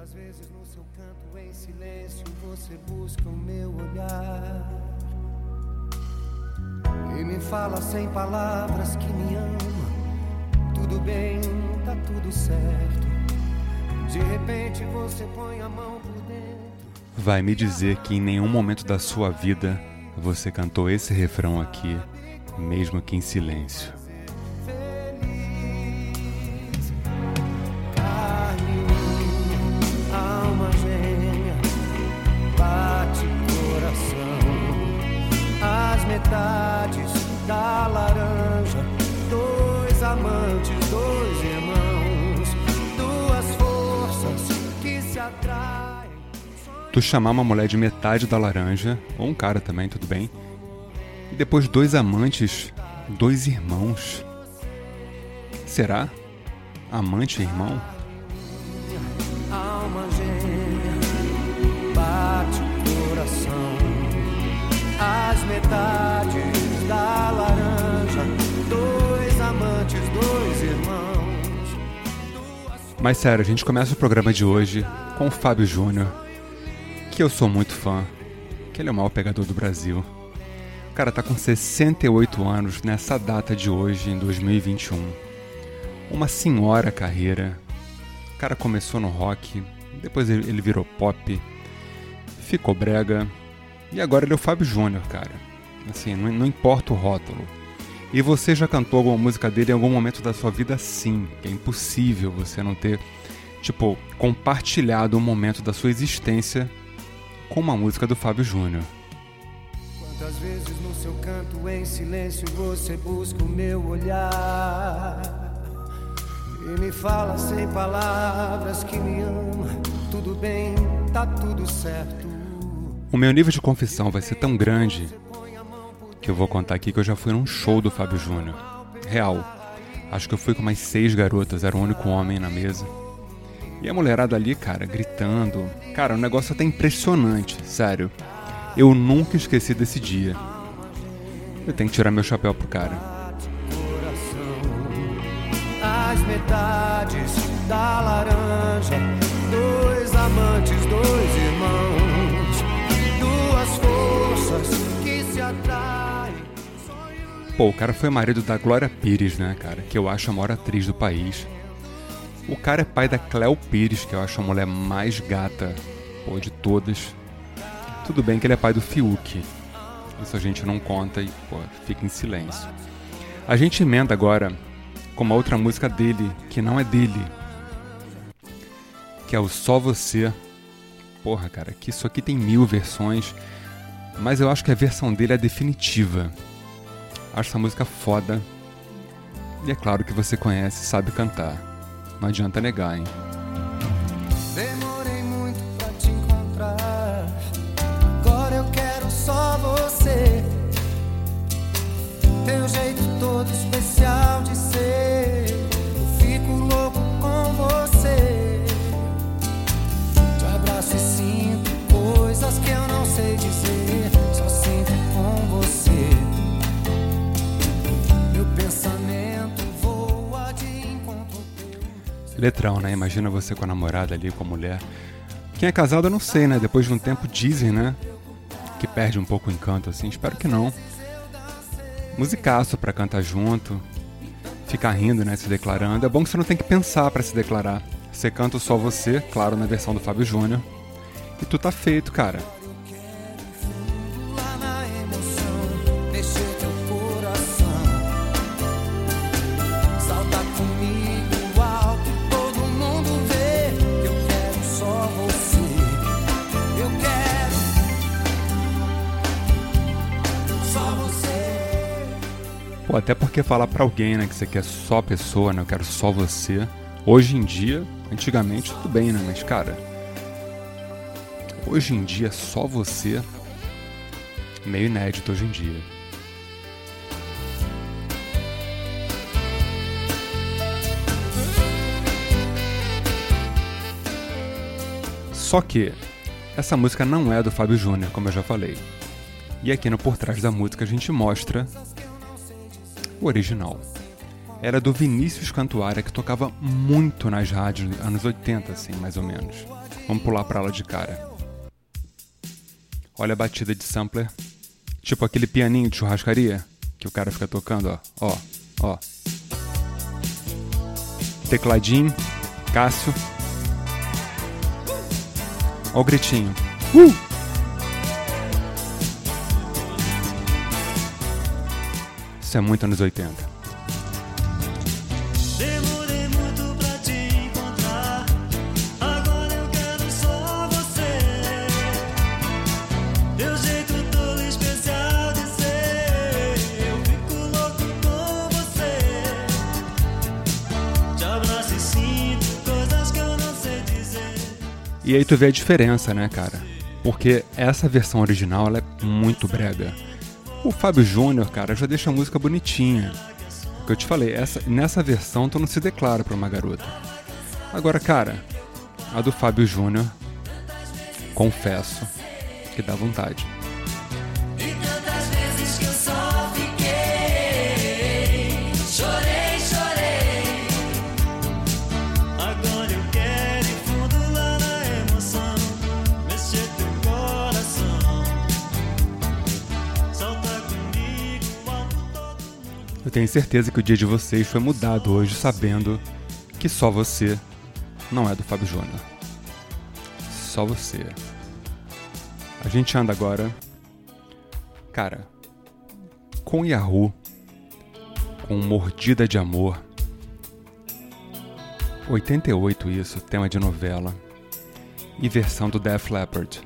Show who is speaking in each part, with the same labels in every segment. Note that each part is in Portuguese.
Speaker 1: Quantas vezes no seu canto em silêncio você busca o meu olhar e me fala sem palavras que me ama. Tudo bem, tá tudo certo. De repente você põe a mão por dentro.
Speaker 2: Vai me dizer que em nenhum momento da sua vida você cantou esse refrão aqui, mesmo que em silêncio. Tu chamar uma mulher de metade da laranja, ou um cara também, tudo bem. E depois dois amantes, dois irmãos. Será? Amante e irmão?
Speaker 1: alma gêmea, bate o coração. As metades da laranja, dois amantes, dois irmãos.
Speaker 2: Mas sério, a gente começa o programa de hoje com o Fábio Júnior, que eu sou muito fã, que ele é o maior pegador do Brasil. O cara tá com 68 anos nessa data de hoje, em 2021. Uma senhora carreira. O cara começou no rock, depois ele virou pop, ficou brega, e agora ele é o Fábio Júnior, cara. Assim, não, não importa o rótulo. E você já cantou alguma música dele em algum momento da sua vida? Sim, é impossível você não ter, tipo, compartilhado um momento da sua existência com uma música do Fábio Júnior.
Speaker 1: Quantas vezes no seu canto em silêncio você busca o meu olhar e me fala sem palavras que me ama. Tudo bem, tá tudo certo.
Speaker 2: O meu nível de confissão vai ser tão grande que eu vou contar aqui que eu já fui num show do Fábio Júnior. Real. Acho que eu fui com mais seis garotas, era o único homem na mesa. E a mulherada ali, cara, gritando. Cara, o negócio até impressionante, sério. Eu nunca esqueci desse dia. Eu tenho que tirar meu chapéu pro cara.
Speaker 1: As metades da laranja, dois amantes, dois irmãos, duas forças que se atraem.
Speaker 2: Pô, o cara foi marido da Glória Pires, né, cara? Que eu acho a maior atriz do país. O cara é pai da Cleo Pires, que eu acho a mulher mais gata, pô, de todas. Tudo bem que ele é pai do Fiuk. Isso a gente não conta e, pô, fica em silêncio. A gente emenda agora com uma outra música dele, que não é dele. Que é o Só Você. Porra, cara, que isso aqui tem mil versões. Mas eu acho que a versão dele é definitiva. Acho essa música foda. E é claro que você conhece e sabe cantar. Não adianta negar, hein? Letrão, né? Imagina você com a namorada ali, com a mulher. Quem é casado eu não sei, né? Depois de um tempo dizem, né? Que perde um pouco o encanto, assim. Espero que não. Musicaço pra cantar junto. Ficar rindo, né? Se declarando. É bom que você não tem que pensar pra se declarar. Você canta só você, claro, na versão do Fábio Júnior. E tu tá feito, cara. Pô, até porque falar pra alguém, né, que você quer só a pessoa, né, eu quero só você. Hoje em dia, antigamente tudo bem, né, mas cara, hoje em dia só você, meio inédito hoje em dia. Só que essa música não é do Fábio Júnior, como eu já falei. E aqui no Por Trás da Música a gente mostra o original. era do Vinícius Cantuária, que tocava muito nas rádios, anos 80, assim, mais ou menos. Vamos pular pra ela de cara. Olha a batida de sampler. Tipo aquele pianinho de churrascaria que o cara fica tocando, ó. Ó, ó. Tecladinho, Cássio. Ó o gritinho. Uh!
Speaker 1: Que eu não sei dizer.
Speaker 2: E aí tu vê a diferença, né, cara? Porque essa versão original ela é muito brega. O Fábio Júnior, cara, já deixa a música bonitinha. O que eu te falei, essa, nessa versão tu não se declara pra uma garota. Agora, cara, a do Fábio Júnior, confesso que dá vontade.
Speaker 1: Eu
Speaker 2: tenho certeza que o dia de vocês foi mudado hoje sabendo que só você não é do Fábio Júnior. Só você. A gente anda agora, cara, com Yahoo, com Mordida de Amor. 88 isso, tema de novela. E versão do Def Leppard.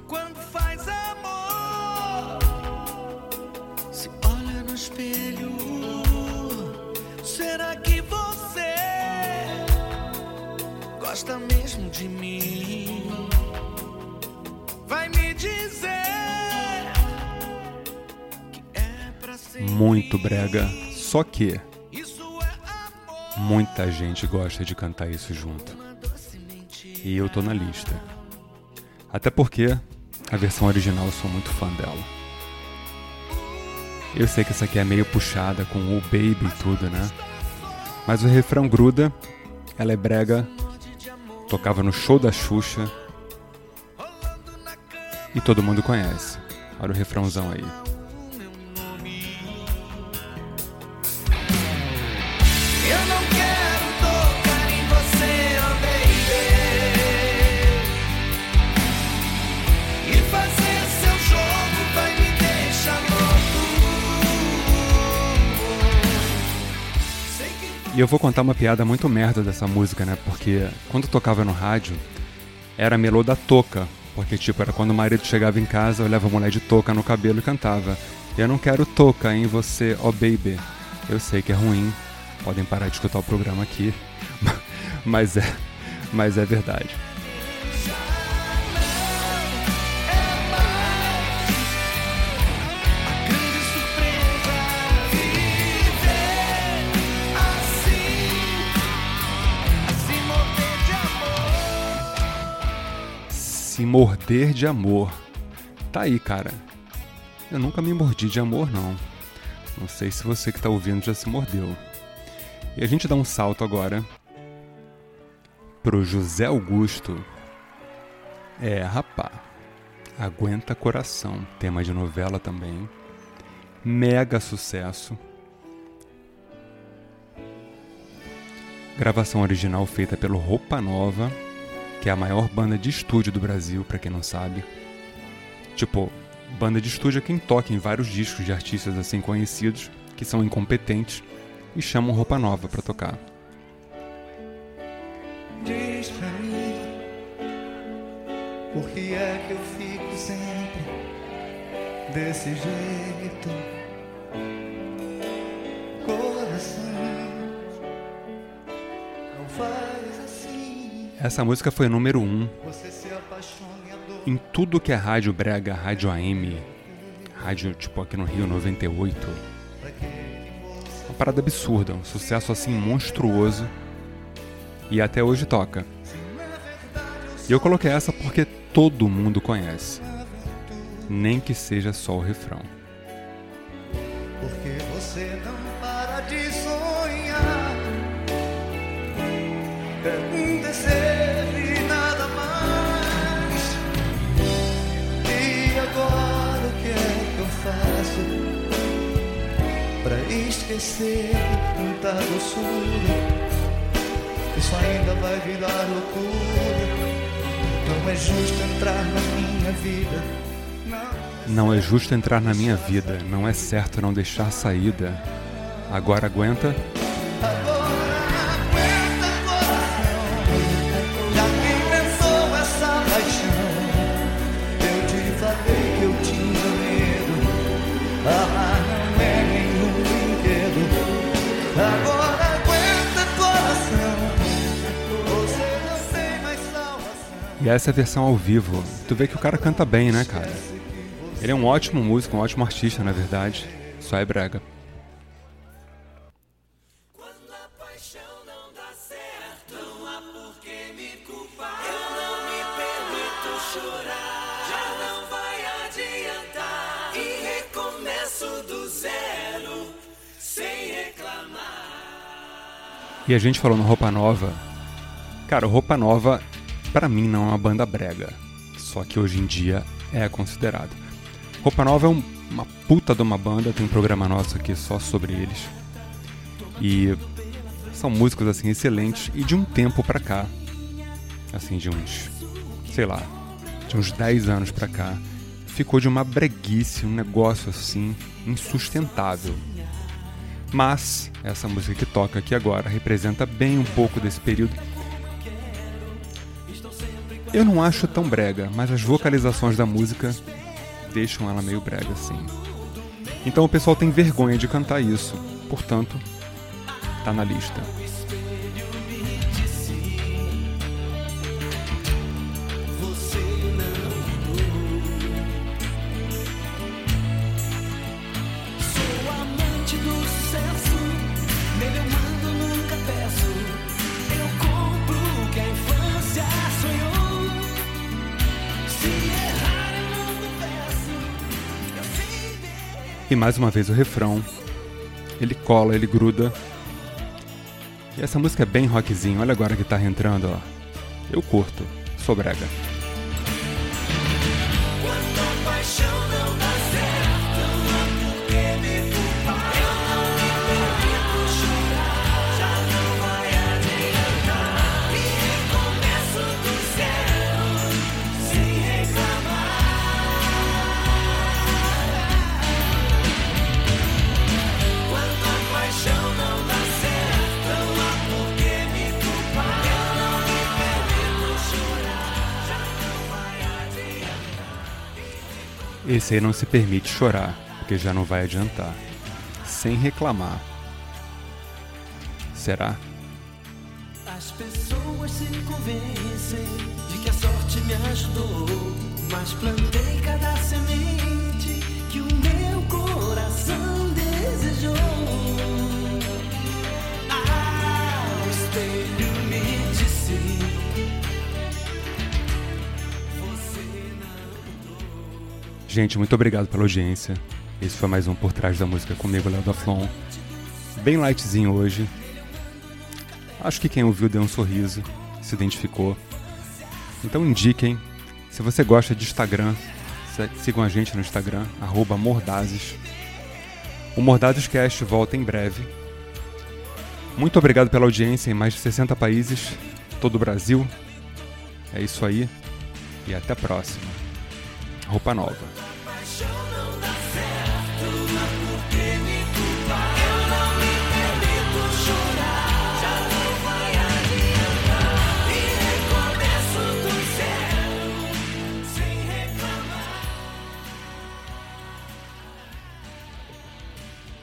Speaker 2: Muito brega, só que muita gente gosta de cantar isso junto. E eu tô na lista. Até porque a versão original eu sou muito fã dela. Eu sei que essa aqui é meio puxada com o baby e tudo, né? Mas o refrão gruda, ela é brega, tocava no show da Xuxa e todo mundo conhece. Olha o refrãozão aí.
Speaker 1: E
Speaker 2: eu vou contar uma piada muito merda dessa música, né? Porque quando tocava no rádio, era melô da toca. Porque, tipo, era quando o marido chegava em casa, olhava a mulher de touca no cabelo e cantava. Eu não quero touca em você, oh baby. Eu sei que é ruim, podem parar de escutar o programa aqui, mas é, mas é verdade.
Speaker 1: Se morder de amor.
Speaker 2: Tá aí, cara. Eu nunca me mordi de amor, não. Não sei se você que tá ouvindo já se mordeu. E a gente dá um salto agora pro José Augusto. É, rapá. Aguenta Coração, tema de novela também. Mega sucesso. Gravação original feita pelo Roupa Nova, que é a maior banda de estúdio do Brasil, pra quem não sabe. Tipo, banda de estúdio é quem toca em vários discos de artistas assim conhecidos que são incompetentes e chamam Roupa Nova pra tocar.
Speaker 3: Diz pra mim Por que é que eu fico sempre Desse jeito Coração Não faz
Speaker 2: Essa música foi número 1 um em tudo que é rádio brega, rádio AM, rádio tipo aqui no Rio 98. Uma parada absurda, um sucesso assim monstruoso. E até hoje toca. E eu coloquei essa porque todo mundo conhece. Nem que seja só o refrão.
Speaker 3: Porque você não para de sonhar dizer e esquecer tanta doçura? Isso ainda vai virar loucura. Não é justo entrar na minha vida. Não.
Speaker 2: Não é justo entrar na minha vida, não é certo não deixar saída. Agora aguenta. E essa é a versão ao vivo. Tu vê que o cara canta bem, né, cara? Ele é um ótimo músico, um ótimo artista, na verdade. Só é brega.
Speaker 4: E.
Speaker 2: E a gente falou no Roupa Nova. Cara, Roupa Nova, pra mim, não é uma banda brega. Só que hoje em dia é considerado. Roupa Nova é um- uma puta de uma banda, tem um programa nosso aqui só sobre eles. E são músicos assim excelentes e de um tempo pra cá, assim de uns, sei lá, de uns 10 anos pra cá, ficou de uma breguice, um negócio assim insustentável. Mas essa música que toca aqui agora representa bem um pouco desse período. Eu não acho tão brega, mas as vocalizações da música deixam ela meio brega assim. Então o pessoal tem vergonha de cantar isso, portanto, tá na lista. E mais uma vez o refrão. Ele cola, ele gruda. E essa música é bem rockzinho. Olha agora a guitarra entrando, ó. Eu curto. Sou brega. Esse aí não se permite chorar, porque já não vai adiantar. Sem reclamar. Será?
Speaker 4: As pessoas se convencem de que a sorte me ajudou, mas plantei cada semente que o meu coração desejou.
Speaker 2: Gente, muito obrigado pela audiência. Esse foi mais um Por Trás da Música comigo, Léo da Flon. Bem lightzinho hoje. Acho que quem ouviu deu um sorriso, se identificou. Então indiquem. Se você gosta de Instagram, sigam a gente no Instagram, arroba Mordazes. O Mordazes Cast volta em breve. Muito obrigado pela audiência em mais de 60 países, todo o Brasil. É isso aí. E até a próxima. Roupa nova.